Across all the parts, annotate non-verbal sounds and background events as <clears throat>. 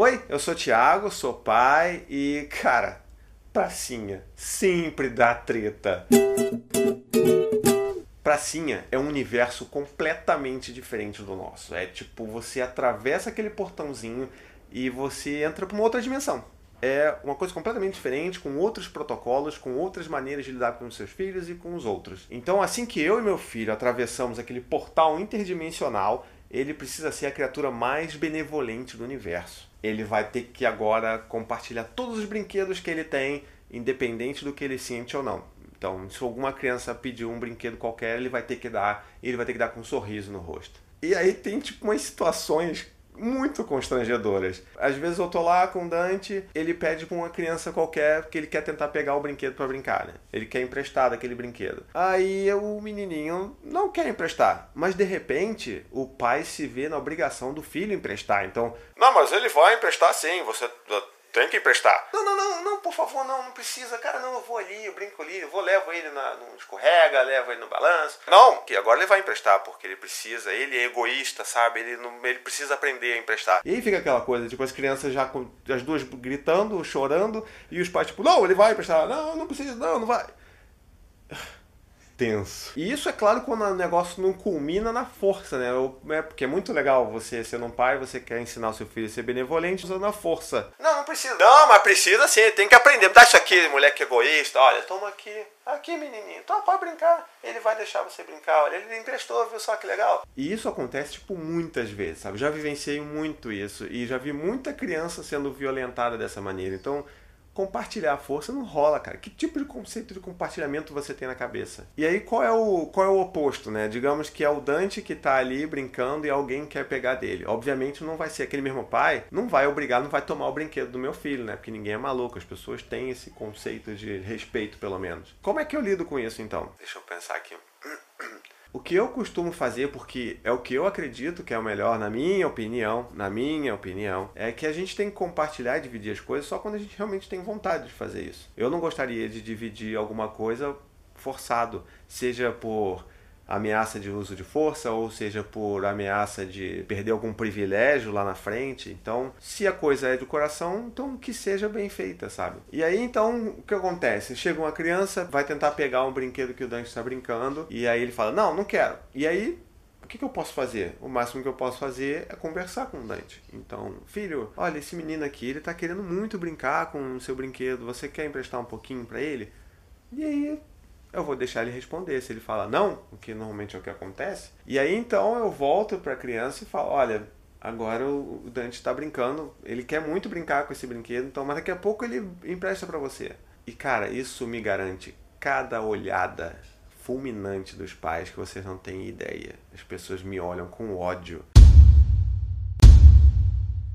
Oi, eu sou Thiago, sou pai e, cara, pracinha sempre dá treta. Pracinha é um universo completamente diferente do nosso. É tipo, você atravessa aquele portãozinho e você entra para uma outra dimensão. É uma coisa completamente diferente, com outros protocolos, com outras maneiras de lidar com os seus filhos e com os outros. Então, assim que eu e meu filho atravessamos aquele portal interdimensional, ele precisa ser a criatura mais benevolente do universo. Ele vai ter que agora compartilhar todos os brinquedos que ele tem, independente do que ele sente ou não. Então, se alguma criança pedir um brinquedo qualquer, ele vai ter que dar, ele vai ter que dar com um sorriso no rosto. E aí tem tipo umas situações muito constrangedoras. Às vezes eu tô lá com o Dante, ele pede pra uma criança qualquer que ele quer tentar pegar o brinquedo para brincar, né? Ele quer emprestar daquele brinquedo. Aí o menininho não quer emprestar, mas de repente o pai se vê na obrigação do filho emprestar. Então, não, mas ele vai emprestar sim, você tem que emprestar. Não, não, não, não, por favor, não, não precisa. Cara, não, eu vou ali, eu brinco ali, eu vou, levo ele na, no escorrega, levo ele no balanço. Não, que agora ele vai emprestar, porque ele precisa, ele é egoísta, sabe? Ele, não, ele precisa aprender a emprestar. E aí fica aquela coisa, tipo, as crianças já, com as duas gritando, chorando, e os pais, tipo, não, ele vai emprestar. Não, não precisa, não, não vai tenso. E isso é claro quando o negócio não culmina na força, né? É porque é muito legal você sendo um pai, você quer ensinar o seu filho a ser benevolente usando a força. Não, não precisa. Não, mas precisa sim, tem que aprender. Dá isso aqui, moleque egoísta. Olha, toma aqui. Aqui, menininho. Então pode brincar. Ele vai deixar você brincar. Olha, ele emprestou, viu só que legal? E isso acontece, tipo, muitas vezes, sabe? Já vivenciei muito isso. E já vi muita criança sendo violentada dessa maneira. Então, compartilhar a força não rola, cara. Que tipo de conceito de compartilhamento você tem na cabeça? E aí qual é o qual é o oposto, né? Digamos que é o Dante que tá ali brincando e alguém quer pegar dele. Obviamente não vai ser aquele mesmo pai, não vai obrigar, não vai tomar o brinquedo do meu filho, né? Porque ninguém é maluco, as pessoas têm esse conceito de respeito pelo menos. Como é que eu lido com isso então? Deixa eu pensar aqui. <clears throat> O que eu costumo fazer, porque é o que eu acredito que é o melhor, na minha opinião, na minha opinião, é que a gente tem que compartilhar e dividir as coisas só quando a gente realmente tem vontade de fazer isso. Eu não gostaria de dividir alguma coisa forçado, seja por ameaça de uso de força, ou seja por ameaça de perder algum privilégio lá na frente. Então, se a coisa é do coração, então que seja bem feita, sabe? E aí, então, o que acontece? Chega uma criança, vai tentar pegar um brinquedo que o Dante está brincando, e aí ele fala: Não, não quero. E aí, o que, que, eu posso fazer? O máximo que eu posso fazer é conversar com o Dante. Então, filho, olha, esse menino aqui, ele tá querendo muito brincar com o seu brinquedo, você quer emprestar um pouquinho para ele? E aí, eu vou deixar ele responder. Se ele fala não, o que normalmente é o que acontece, e aí então eu volto para a criança e falo: olha, agora o Dante está brincando, ele quer muito brincar com esse brinquedo, então, mas daqui a pouco ele empresta para você. E cara, isso me garante cada olhada fulminante dos pais que vocês não têm ideia. As pessoas me olham com ódio.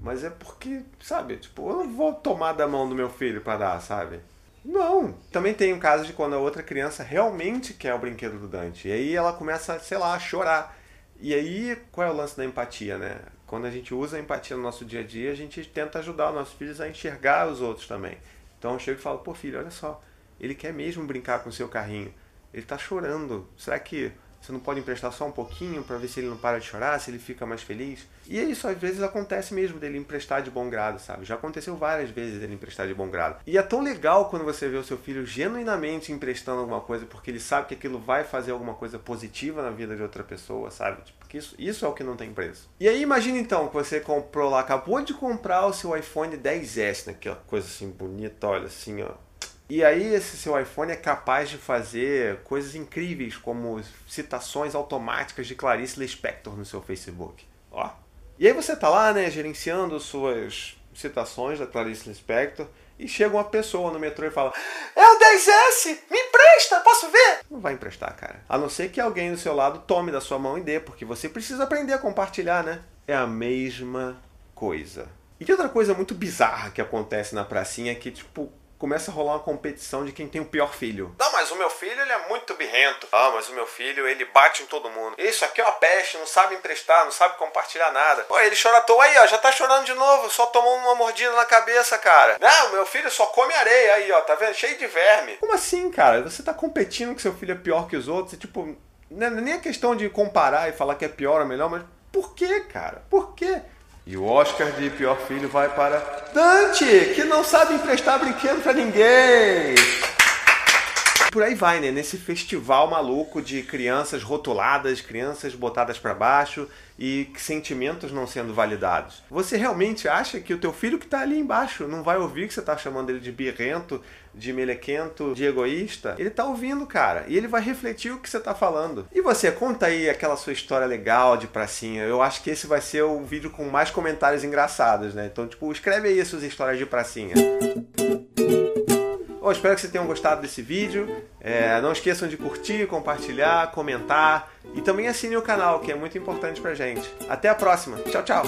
Mas é porque, sabe, tipo, eu não vou tomar da mão do meu filho para dar, sabe? Não. Também tem o caso de quando a outra criança realmente quer o brinquedo do Dante. E aí ela começa, sei lá, a chorar. E aí, qual é o lance da empatia, né? Quando a gente usa a empatia no nosso dia a dia, a gente tenta ajudar os nossos filhos a enxergar os outros também. Então eu chego e falo, pô filho, olha só, ele quer mesmo brincar com o seu carrinho. Ele tá chorando. Será que você não pode emprestar só um pouquinho para ver se ele não para de chorar, se ele fica mais feliz? E é isso, às vezes acontece mesmo dele emprestar de bom grado, sabe? Já aconteceu várias vezes dele emprestar de bom grado. E é tão legal quando você vê o seu filho genuinamente emprestando alguma coisa, porque ele sabe que aquilo vai fazer alguma coisa positiva na vida de outra pessoa, sabe? Porque isso, isso é o que não tem preço. E aí imagina então que você comprou lá, acabou de comprar o seu iPhone 10S, né? Que coisa assim bonita, olha assim, ó e aí esse seu iPhone é capaz de fazer coisas incríveis, como citações automáticas de Clarice Lispector no seu Facebook. Ó. E aí você tá lá, né, gerenciando suas citações da Clarice Lispector, e chega uma pessoa no metrô e fala: É o 10S! Me empresta! Posso ver? Não vai emprestar, cara. A não ser que alguém do seu lado tome da sua mão e dê, porque você precisa aprender a compartilhar, né? É a mesma coisa. E tem outra coisa muito bizarra que acontece na pracinha que, tipo, começa a rolar uma competição de quem tem o pior filho. Não, mas o meu filho ele é muito birrento. Ah, mas o meu filho ele bate em todo mundo. Isso aqui é uma peste, não sabe emprestar, não sabe compartilhar nada. Pô, ele chora à toa aí, ó, já tá chorando de novo, só tomou uma mordida na cabeça, cara. Não, meu filho só come areia aí, ó, tá vendo? Cheio de verme. Como assim, cara? Você tá competindo que seu filho é pior que os outros e tipo, não é nem a questão de comparar e falar que é pior ou melhor, mas por que, cara? Por quê? E o Oscar de pior filho vai para Dante, que não sabe emprestar brinquedo para ninguém por aí vai, né? Nesse festival maluco de crianças rotuladas, crianças botadas para baixo e sentimentos não sendo validados. Você realmente acha que o teu filho que está ali embaixo não vai ouvir que você está chamando ele de birrento, de melequento, de egoísta? Ele está ouvindo, cara, e ele vai refletir o que você está falando. E você, conta aí aquela sua história legal de pracinha. Eu acho que esse vai ser o vídeo com mais comentários engraçados, né? Então, tipo, escreve aí suas histórias de pracinha. Bom, espero que vocês tenham gostado desse vídeo. É, não esqueçam de curtir, compartilhar, comentar e também assine o canal, que é muito importante pra gente. Até a próxima. Tchau, tchau.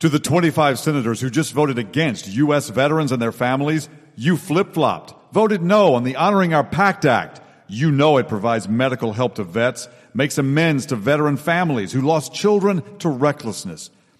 To the 25 senators who just voted against U.S. veterans and their families, you flip flopped, voted no on the Honoring Our Pact Act. You know it provides medical help to vets, makes amends to veteran families who lost children to recklessness.